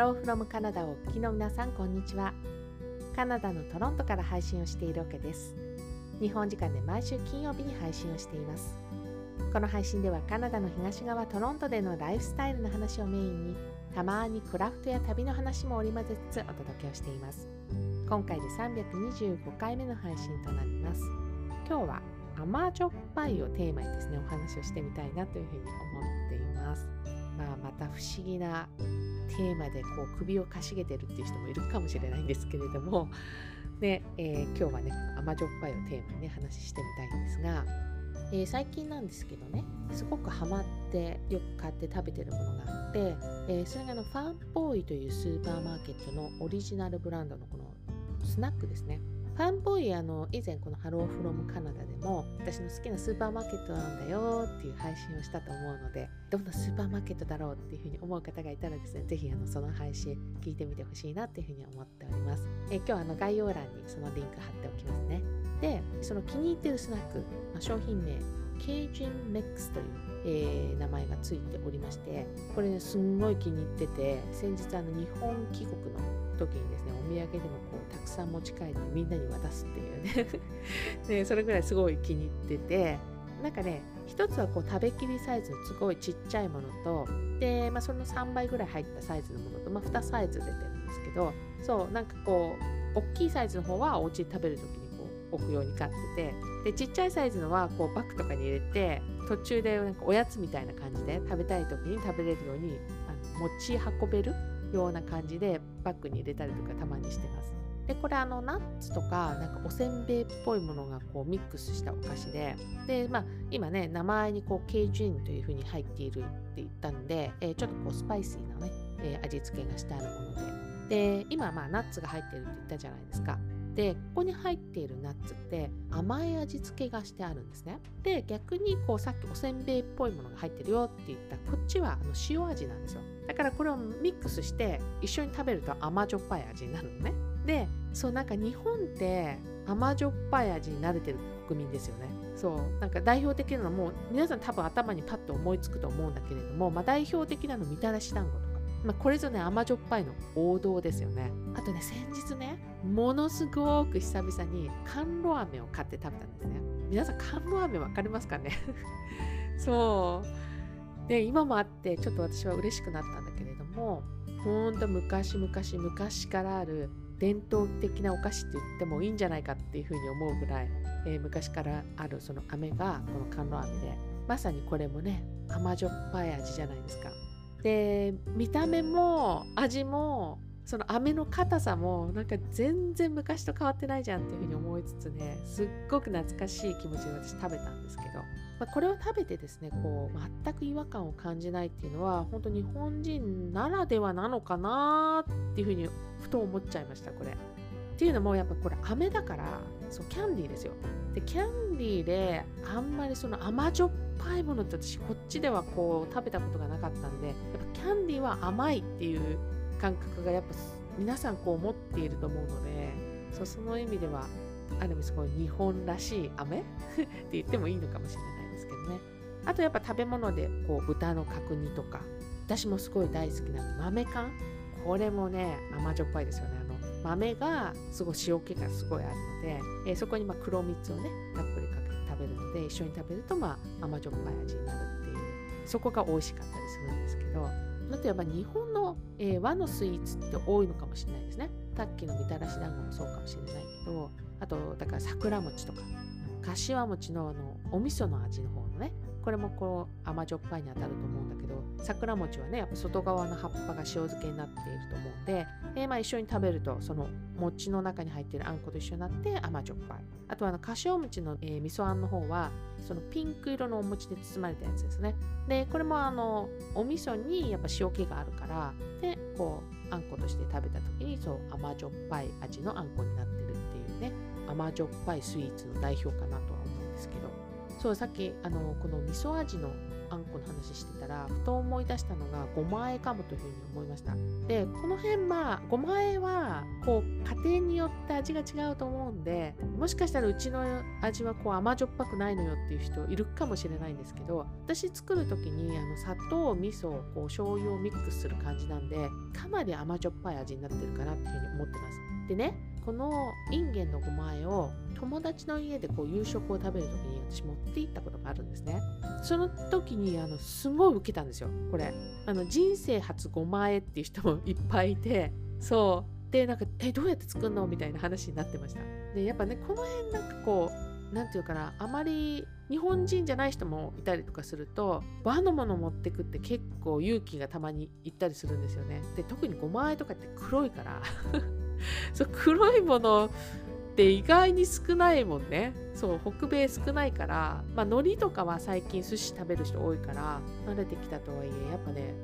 ローフロムカナダをお聞きの皆さんこんにちは。カナダのトロントから配信をしているわけです。日本時間で毎週金曜日に配信をしています。この配信ではカナダの東側トロントでのライフスタイルの話をメインにたまにクラフトや旅の話も織り交ぜつつお届けをしています。今回で325回目の配信となります。今日は甘じょっぱいをテーマにですねお話をしてみたいなというふうに思っています。まあ、また不思議なテーマでこう首をかしげてるっていう人もいるかもしれないんですけれども、ねえー、今日はね甘じょっぱいをテーマにね話してみたいんですが、えー、最近なんですけどねすごくハマってよく買って食べてるものがあって、えー、それがあのファンボーイというスーパーマーケットのオリジナルブランドのこのスナックですね。ファンボーイあの以前このハローフロムカナダでも私の好きなスーパーマーケットなんだよっていう配信をしたと思うのでどんなスーパーマーケットだろうっていうふうに思う方がいたらですねぜひあのその配信聞いてみてほしいなっていうふうに思っております。え今日はあの概要欄にそのリンク貼っておきますね。でその気に入ってるスナック、まあ、商品名ケージンメックスという、えー、名前がついておりましてこれねすんごい気に入ってて先日あの日本帰国の時にですねお土産でもこうたくさん持ち帰ってみんなに渡すっていうね。でそれぐらいすごい気に入ってて。なんかね一つはこう食べきりサイズのすごいちっちゃいものとで、まあ、その3倍ぐらい入ったサイズのものと、まあ、2サイズ出てるんですけどそうなんかこう大きいサイズの方はお家で食べる時にこう置くように買っててでちっちゃいサイズのはこうバッグとかに入れて途中でなんかおやつみたいな感じで食べたい時に食べれるようにあの持ち運べるような感じでバッグに入れたりとかたまにしてます。でこれあのナッツとかなんかおせんべいっぽいものがこうミックスしたお菓子でで、まあ、今ね名前にこうケージンというふうに入っているって言ったんで、えー、ちょっとこうスパイシーなね、えー、味付けがしてあるものでで今まあナッツが入っているって言ったじゃないですかでここに入っているナッツって甘い味付けがしてあるんですね。で逆にこうさっきおせんべいっぽいものが入ってるよって言ったこっちはあの塩味なんですよ。だからこれをミックスして一緒に食べると甘じょっぱい味になるのね。でそうなんか日本って甘じょっぱい味に慣れてる国民ですよね。そうなんか代表的なのも皆さん多分頭にパッと思いつくと思うんだけれども、まあ、代表的なのみたらし団子とか、まあ、これぞね甘じょっぱいの。王道ですよね。あとね先日ねものすごく久々に甘露飴を買って食べたんですね。皆さん甘露飴分かりますかね？そう。で今もあってちょっと私は嬉しくなったんだけれどもほんと昔々昔からある伝統的なお菓子って言ってもいいんじゃないかっていうふうに思うぐらい、えー、昔からあるその飴がこの甘露飴でまさにこれもね甘じょっぱい味じゃないですか。で見た目も味もその飴の硬さもなんか全然昔と変わってないじゃんっていうふうに思いつつねすっごく懐かしい気持ちで私食べたんですけど、まあ、これを食べてですねこう全く違和感を感じないっていうのは本当日本人ならではなのかなっていうふうにふと思っちゃいましたこれ。っていうのもやっぱこれ飴だからそうキャンディーですよ。でキャンディーであんまりその甘じょっぱいものって私こっちではこう食べたことがなかったんでやっぱキャンディーは甘いっていう感覚がやっぱ皆さんこう持っていると思うのでそうその意味ではある意味すごい日本らしい飴？って言ってもいいのかもしれないですけどね。あとやっぱ食べ物でこう豚の角煮とか。私もすごい大好きな豆缶これもね甘じょっぱいですよね。あの豆がすごい塩気がすごいあるので、えー、そこにま黒蜜をねたっぷりかけてべるので一緒に食べるとまあ甘じょっぱい味になるっていうそこが美味しかったりするんですけどあとやっぱ日本の、えー、和のスイーツって多いのかもしれないですね。さっきのみたらし団子もそうかもしれないけど、あと、だから桜餅とか、柏餅のあのお味噌の味の方のね、これもこう甘じょっぱいに当たると思うんだけど桜餅はねやっぱ外側の葉っぱが塩漬けになっていると思うんで、えー、まあ一緒に食べるとその餅の中に入っているあんこと一緒になって甘じょっぱい。あとはあの柏餅の、えー、味噌あんの方はそのピンク色のお餅で包まれたやつですね。でこれもあのお味噌にやっぱ塩気があるからでこうあんことして食べた時にそう甘じょっぱい味のあんこになってるっていうね甘じょっぱいスイーツの代表かなとは思うんですけど。そうさっきあのこの味噌味のあんこの話してたらふと思い出したのがごまあえかもというふうに思いました。でこの辺まあごまあえはこう家庭によって味が違うと思うんでもしかしたらうちの味はこう甘じょっぱくないのよっていう人いるかもしれないんですけど私作る時にあの砂糖味噌こう醤油をミックスする感じなんでかなり甘じょっぱい味になってるかなっていうふうに思ってます。でねこのインゲンのごまあえを友達の家でこう夕食を食べる時に私持って行ったことがあるんですね。その時にあのすごい受けたんですよ。これ。あの人生初ごまあえっていう人もいっぱいいて。そう。でなんかえどうやって作るの？みたいな話になってました。でやっぱねこの辺なんかこう何て言うかなあまり日本人じゃない人もいたりとかすると和のもの持ってくって結構勇気がたまにいったりするんですよね。で特にごまあえとかって黒いから。そう黒いものって意外に少ないもんね。そう北米少ないから。まあ海苔とかは最近寿司食べる人多いから慣れてきたとはいえやっぱね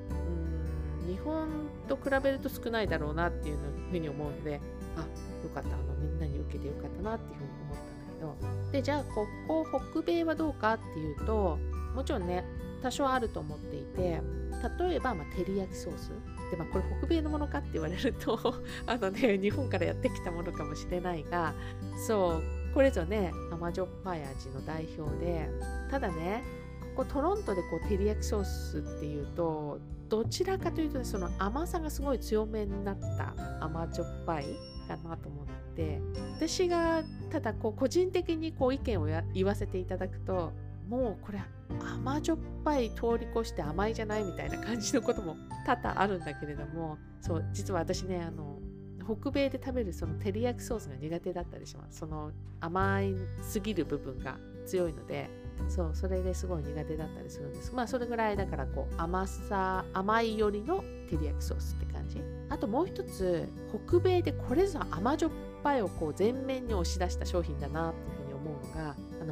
うん日本と比べると少ないだろうなっていうふうに思うのであよかった。あのみんなに受けてよかったなっていうふうに思ったんだけど。でじゃあここ北米はどうかっていうともちろんね多少あると思っていて例えば、まあ、照り焼きソース。で、まあ、これ北米のものかって言われると あのね日本からやってきたものかもしれないがそうこれぞね甘じょっぱい味の代表でただねここトロントでこう照り焼きソースっていうとどちらかというと、ね、その甘さがすごい強めになった甘じょっぱいかなと思って私がただこう個人的にこう意見を言わせていただくともうこれ甘じょっぱい通り越して甘いじゃないみたいな感じのことも多々あるんだけれどもそう実は私ねあの北米で食べるその照り焼きソースが苦手だったりします。その甘いすぎる部分が強いのでそうそれですごい苦手だったりするんです。まあそれぐらいだからこう甘さ甘いよりの照り焼きソースって感じ。あともう一つ北米でこれぞ甘じょっぱいをこう前面に押し出した商品だなって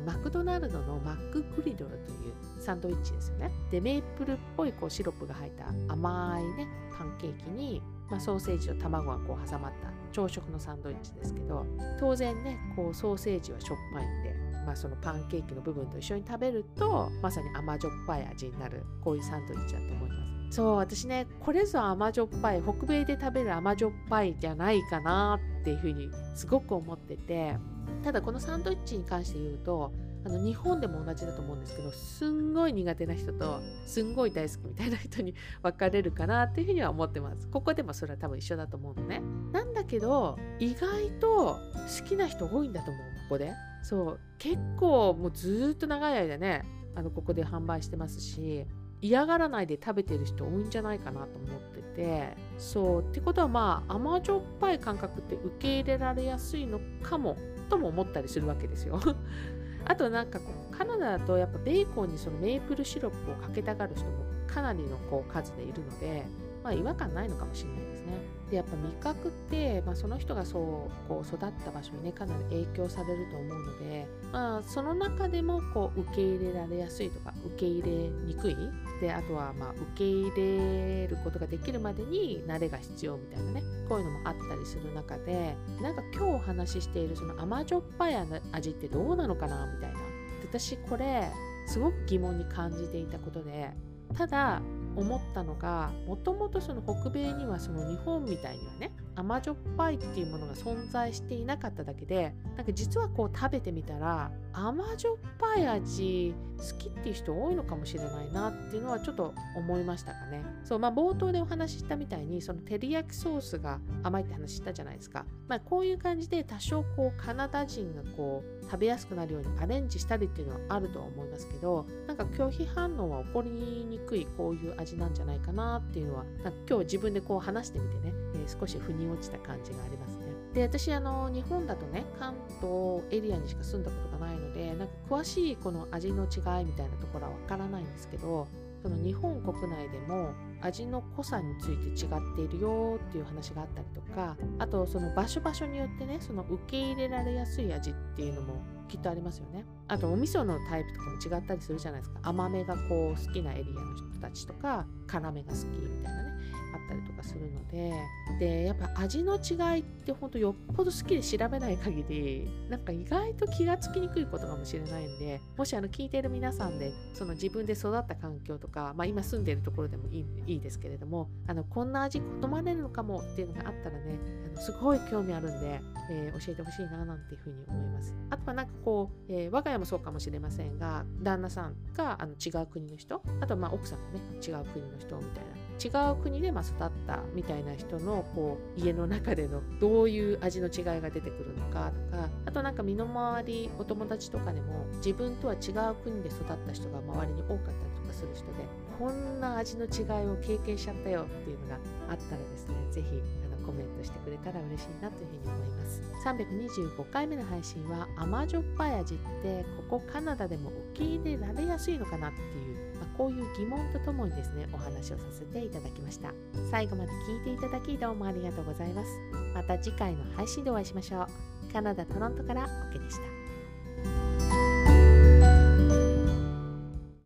マクドナルドのマックグリドルというサンドイッチですよね。でメープルっぽいこうシロップが入った甘いねパンケーキに、まあ、ソーセージと卵がこう挟まった朝食のサンドイッチですけど当然ねこうソーセージはしょっぱいんで、まあ、そのパンケーキの部分と一緒に食べるとまさに甘じょっぱい味になるこういうサンドイッチだと思います。そう私ねこれぞ甘じょっぱい北米で食べる甘じょっぱいじゃないかなってていうふうにすごく思っててただこのサンドイッチに関して言うとあの日本でも同じだと思うんですけどすんごい苦手な人とすんごい大好きみたいな人に 分かれるかなっていうふうには思ってます。ここでもそれは多分一緒だと思うのね。なんだけど意外と好きな人多いんだと思うここで。そう。結構もうずっと長い間ねあのここで販売してますし嫌がらないで食べてる人多いんじゃないかなと思ってそうってことはまあ甘じょっぱい感覚って受け入れられやすいのかもとも思ったりするわけですよ。あとなんかこうカナダだとやっぱベーコンにそのメープルシロップをかけたがる人もかなりのこう数でいるので、まあ、違和感ないのかもしれないですね。でやっぱ味覚って、まあ、その人がそうこう育った場所にねかなり影響されると思うので、まあ、その中でもこう受け入れられやすいとか受け入れにくいであとはまあ受け入れることができるまでに慣れが必要みたいなねこういうのもあったりする中でなんか今日お話ししているその甘じょっぱい味ってどうなのかなみたいな私これすごく疑問に感じていたことでただ思ったのがもともとその北米にはその日本みたいにはね甘じょっぱいっていうものが存在していなかっただけでなんか実はこう食べてみたら甘じょっぱい味好きっていう人多いのかもしれないなっていうのはちょっと思いましたかね。そうまあ冒頭でお話ししたみたいにその照り焼きソースが甘いって話したじゃないですか。まあこういう感じで多少こうカナダ人がこう食べやすくなるようにアレンジしたりっていうのはあるとは思いますけどなんか拒否反応は起こりにくいこういう味なんじゃないかなっていうのはなんか今日自分でこう話してみてね、少し腑に落ちた感じがありますね。で私あの日本だとね関東エリアにしか住んだことがないのでなんか詳しいこの味の違いみたいなところはわからないんですけどその日本国内でも味の濃さについて違っているよっていう話があったりとかあとその場所場所によってねその受け入れられやすい味っていうのもきっとありますよね。あとお味噌のタイプとかも違ったりするじゃないですか。甘めがこう好きなエリアの人たちとか辛めが好きみたいなねあったりとかするので。でやっぱ味の違いってほんとよっぽど好きで調べない限りなんか意外と気がつきにくいことかもしれないんでもしあの聞いている皆さんでその自分で育った環境とか、まあ、今住んでいるところでもいいいいですけれどもあのこんな味好まれるのかもっていうのがあったらねあのすごい興味あるんで、えー、教えてほしいななんていうふうに思います。あとはなんかこう、えー、我が家もそうかもしれませんが旦那さんがあの違う国の人あとまあ奥さんがね違う国の人みたいな。違う国でま育ったみたいな人のこう家の中でのどういう味の違いが出てくるのかとかあとなんか身の回りお友達とかでも自分とは違う国で育った人が周りに多かったりとかする人でこんな味の違いを経験しちゃったよっていうのがあったらですね是非コメントしてくれたら嬉しいなというふうに思います。325回目の配信は甘じょっぱい味ってここカナダでも受け入れられやすいのかなっていうまこういう疑問とともにですねお話をさせていただきました。最後まで聞いていただきどうもありがとうございます。また次回の配信でお会いしましょう。カナダ・トロントからオケでした。